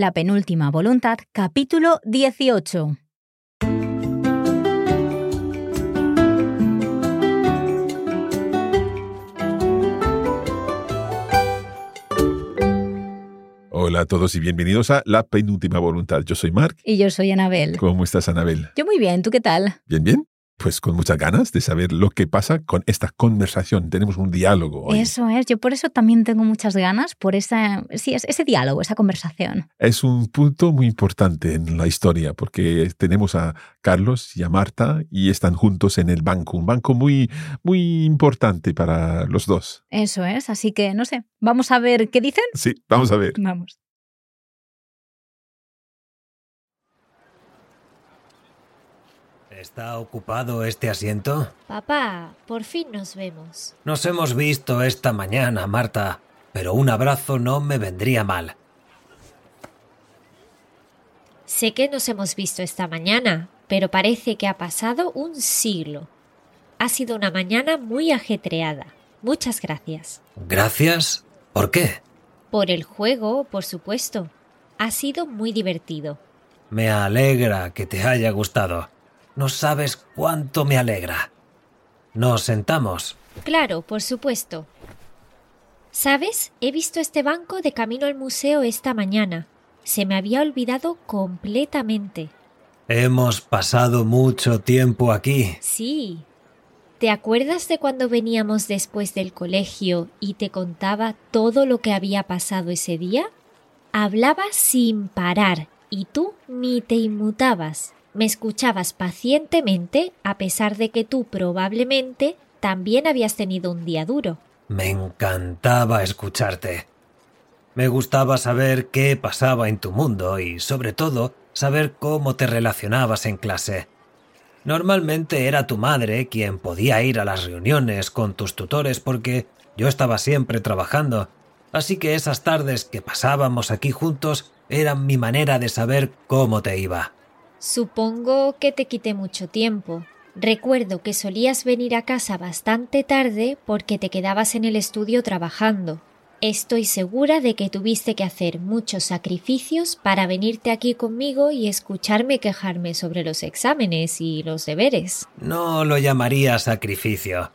La penúltima voluntad, capítulo 18. Hola a todos y bienvenidos a La Penúltima Voluntad. Yo soy Mark. Y yo soy Anabel. ¿Cómo estás, Anabel? Yo muy bien, ¿tú qué tal? Bien, bien. Pues con muchas ganas de saber lo que pasa con esta conversación. Tenemos un diálogo hoy. Eso es, yo por eso también tengo muchas ganas, por esa, sí, es- ese diálogo, esa conversación. Es un punto muy importante en la historia porque tenemos a Carlos y a Marta y están juntos en el banco. Un banco muy, muy importante para los dos. Eso es, así que no sé, vamos a ver qué dicen. Sí, vamos a ver. Vamos. ¿Está ocupado este asiento? Papá, por fin nos vemos. Nos hemos visto esta mañana, Marta, pero un abrazo no me vendría mal. Sé que nos hemos visto esta mañana, pero parece que ha pasado un siglo. Ha sido una mañana muy ajetreada. Muchas gracias. ¿Gracias? ¿Por qué? Por el juego, por supuesto. Ha sido muy divertido. Me alegra que te haya gustado. No sabes cuánto me alegra. Nos sentamos. Claro, por supuesto. ¿Sabes? He visto este banco de camino al museo esta mañana. Se me había olvidado completamente. Hemos pasado mucho tiempo aquí. Sí. ¿Te acuerdas de cuando veníamos después del colegio y te contaba todo lo que había pasado ese día? Hablaba sin parar y tú ni te inmutabas. Me escuchabas pacientemente a pesar de que tú probablemente también habías tenido un día duro. Me encantaba escucharte. Me gustaba saber qué pasaba en tu mundo y, sobre todo, saber cómo te relacionabas en clase. Normalmente era tu madre quien podía ir a las reuniones con tus tutores porque yo estaba siempre trabajando, así que esas tardes que pasábamos aquí juntos eran mi manera de saber cómo te iba. Supongo que te quité mucho tiempo. Recuerdo que solías venir a casa bastante tarde porque te quedabas en el estudio trabajando. Estoy segura de que tuviste que hacer muchos sacrificios para venirte aquí conmigo y escucharme quejarme sobre los exámenes y los deberes. No lo llamaría sacrificio.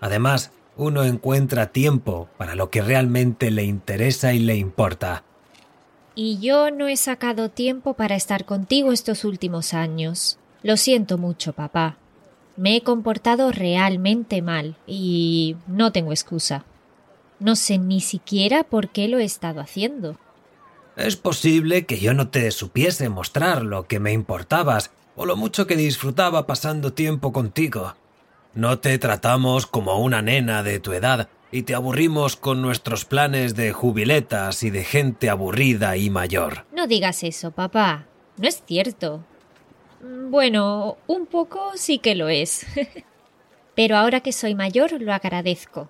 Además, uno encuentra tiempo para lo que realmente le interesa y le importa. Y yo no he sacado tiempo para estar contigo estos últimos años. Lo siento mucho, papá. Me he comportado realmente mal y no tengo excusa. No sé ni siquiera por qué lo he estado haciendo. Es posible que yo no te supiese mostrar lo que me importabas o lo mucho que disfrutaba pasando tiempo contigo. No te tratamos como una nena de tu edad y te aburrimos con nuestros planes de jubiletas y de gente aburrida y mayor. No digas eso, papá. No es cierto. Bueno, un poco sí que lo es. Pero ahora que soy mayor lo agradezco.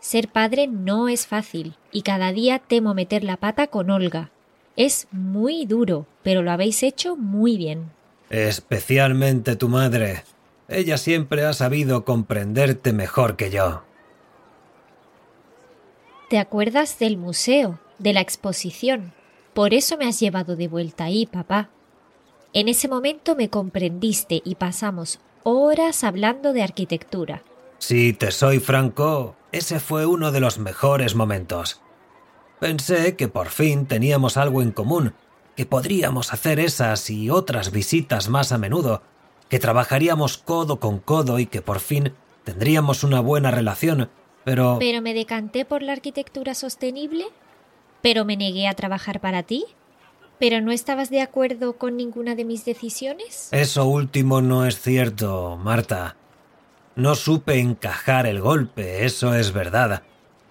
Ser padre no es fácil y cada día temo meter la pata con Olga. Es muy duro, pero lo habéis hecho muy bien. Especialmente tu madre. Ella siempre ha sabido comprenderte mejor que yo. ¿Te acuerdas del museo, de la exposición? Por eso me has llevado de vuelta ahí, papá. En ese momento me comprendiste y pasamos horas hablando de arquitectura. Si te soy franco, ese fue uno de los mejores momentos. Pensé que por fin teníamos algo en común, que podríamos hacer esas y otras visitas más a menudo, que trabajaríamos codo con codo y que por fin tendríamos una buena relación, pero... ¿Pero me decanté por la arquitectura sostenible? ¿Pero me negué a trabajar para ti? ¿Pero no estabas de acuerdo con ninguna de mis decisiones? Eso último no es cierto, Marta. No supe encajar el golpe, eso es verdad.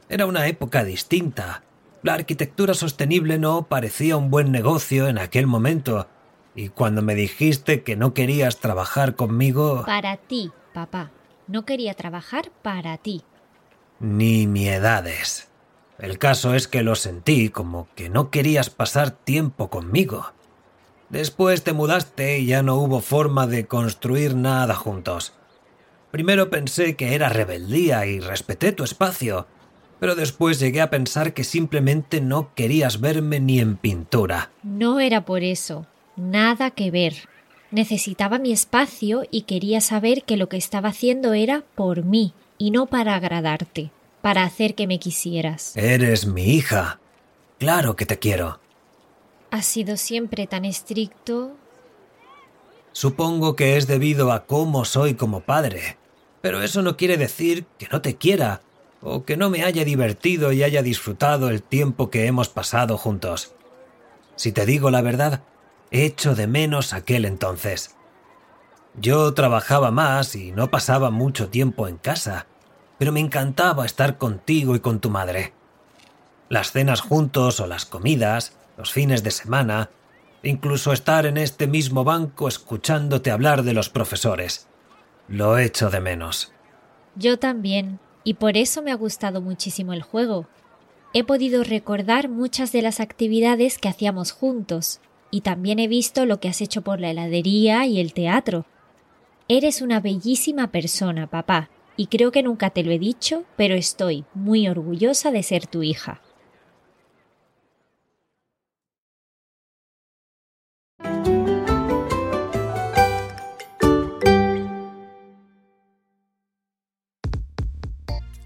Era una época distinta. La arquitectura sostenible no parecía un buen negocio en aquel momento. Y cuando me dijiste que no querías trabajar conmigo, Para ti, papá. No quería trabajar para ti. Ni miedades. El caso es que lo sentí como que no querías pasar tiempo conmigo. Después te mudaste y ya no hubo forma de construir nada juntos. Primero pensé que era rebeldía y respeté tu espacio, pero después llegué a pensar que simplemente no querías verme ni en pintura. No era por eso. Nada que ver. Necesitaba mi espacio y quería saber que lo que estaba haciendo era por mí y no para agradarte, para hacer que me quisieras. Eres mi hija. Claro que te quiero. Has sido siempre tan estricto. Supongo que es debido a cómo soy como padre, pero eso no quiere decir que no te quiera o que no me haya divertido y haya disfrutado el tiempo que hemos pasado juntos. Si te digo la verdad, echo de menos aquel entonces. Yo trabajaba más y no pasaba mucho tiempo en casa, pero me encantaba estar contigo y con tu madre. Las cenas juntos o las comidas, los fines de semana, incluso estar en este mismo banco escuchándote hablar de los profesores. Lo echo de menos. Yo también, y por eso me ha gustado muchísimo el juego. He podido recordar muchas de las actividades que hacíamos juntos, y también he visto lo que has hecho por la heladería y el teatro. Eres una bellísima persona, papá, y creo que nunca te lo he dicho, pero estoy muy orgullosa de ser tu hija.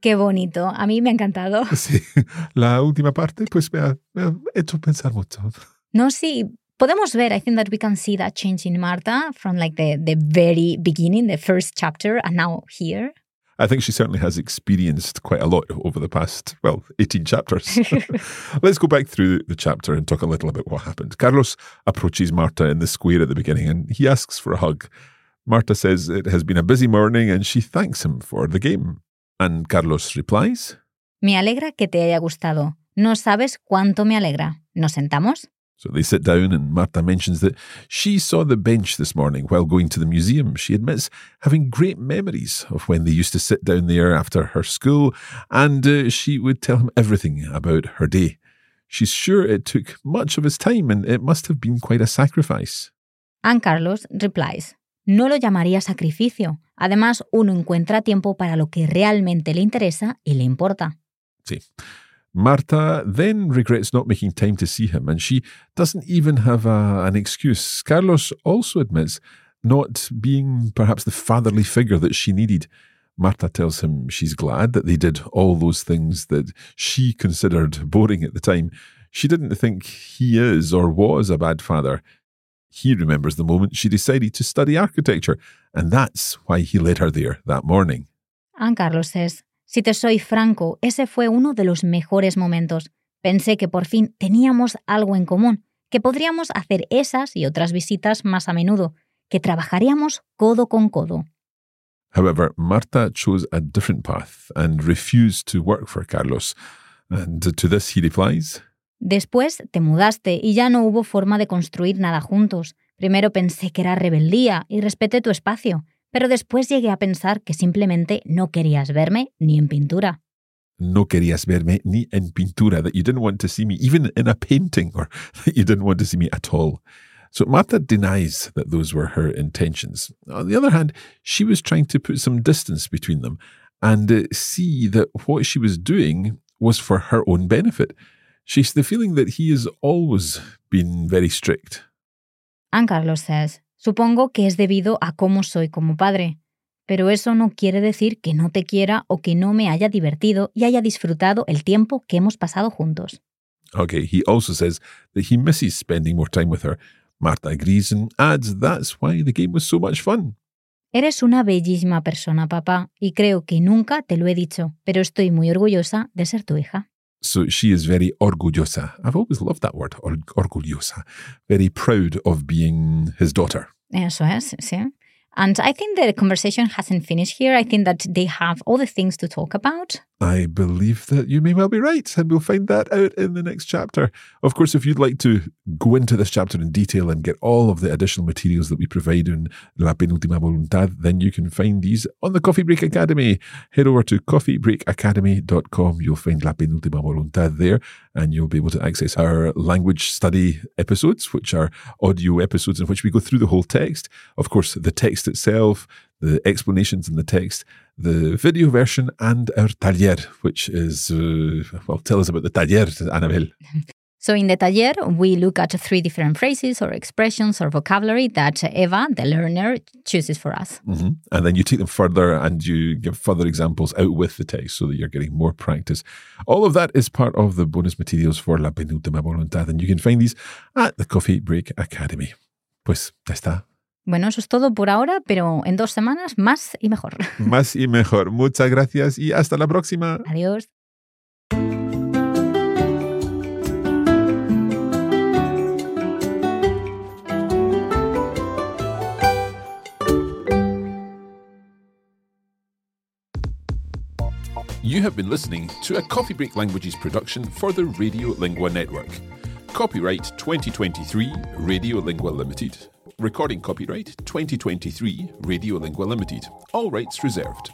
Qué bonito. A mí me ha encantado. Sí, la última parte pues me ha, me ha hecho pensar mucho. No, sí. Podemos ver, I think that we can see that change in Marta from like the, the very beginning, the first chapter, and now here. I think she certainly has experienced quite a lot over the past, well, 18 chapters. Let's go back through the chapter and talk a little about what happened. Carlos approaches Marta in the square at the beginning and he asks for a hug. Marta says it has been a busy morning and she thanks him for the game. And Carlos replies, Me alegra que te haya gustado. No sabes cuánto me alegra. ¿Nos sentamos? So they sit down, and Marta mentions that she saw the bench this morning while going to the museum. She admits having great memories of when they used to sit down there after her school, and uh, she would tell him everything about her day. She's sure it took much of his time, and it must have been quite a sacrifice. And Carlos replies, No lo llamaría sacrificio. Además, uno encuentra tiempo para lo que realmente le interesa y le importa. Sí. Marta then regrets not making time to see him, and she doesn't even have a, an excuse. Carlos also admits not being perhaps the fatherly figure that she needed. Marta tells him she's glad that they did all those things that she considered boring at the time. She didn't think he is or was a bad father. He remembers the moment she decided to study architecture, and that's why he led her there that morning. And Carlos says, Si te soy franco, ese fue uno de los mejores momentos. Pensé que por fin teníamos algo en común, que podríamos hacer esas y otras visitas más a menudo, que trabajaríamos codo con codo. However, Marta chose a different path and refused to work for Carlos. And to this he replies, Después te mudaste y ya no hubo forma de construir nada juntos. Primero pensé que era rebeldía y respeté tu espacio, pero después llegué a pensar que simplemente no querías verme ni en pintura. No querías verme ni en pintura, that you didn't want to see me even in a painting, or that you didn't want to see me at all. So Martha denies that those were her intentions. On the other hand, she was trying to put some distance between them and uh, see that what she was doing was for her own benefit. She's the feeling that he has always been very strict. And Carlos says, Supongo que es debido a cómo soy como padre. pero eso no quiere decir que no te quiera o que no me haya divertido y haya disfrutado el tiempo que hemos pasado juntos. Okay, he also says that he misses spending more time with her. Marta agrees and adds that's why the game was so much fun. Eres una bellísima persona, papá, y creo que nunca te lo he dicho, pero estoy muy orgullosa de ser tu hija. So she is very orgullosa. I've always loved that word, or- orgullosa. Very proud of being his daughter. Eso es, sí. And I think the conversation hasn't finished here. I think that they have all the things to talk about. I believe that you may well be right, and we'll find that out in the next chapter. Of course, if you'd like to go into this chapter in detail and get all of the additional materials that we provide in La Penúltima Voluntad, then you can find these on the Coffee Break Academy. Head over to coffeebreakacademy.com. You'll find La Penúltima Voluntad there, and you'll be able to access our language study episodes, which are audio episodes in which we go through the whole text. Of course, the text itself, the explanations in the text, the video version, and our taller, which is, uh, well, tell us about the taller, Annabelle. So in the taller, we look at three different phrases or expressions or vocabulary that Eva, the learner, chooses for us. hmm And then you take them further and you give further examples out with the text so that you're getting more practice. All of that is part of the bonus materials for La Penúltima Voluntad, and you can find these at the Coffee Break Academy. Pues ya está. Bueno, eso es todo por ahora, pero en dos semanas más y mejor. Más y mejor. Muchas gracias y hasta la próxima. Adiós. You have been listening to a Coffee Break Languages production for the Radio Lingua Network. Copyright 2023 Radio Lingua Limited. Recording copyright 2023 Radio Lingua Limited. All rights reserved.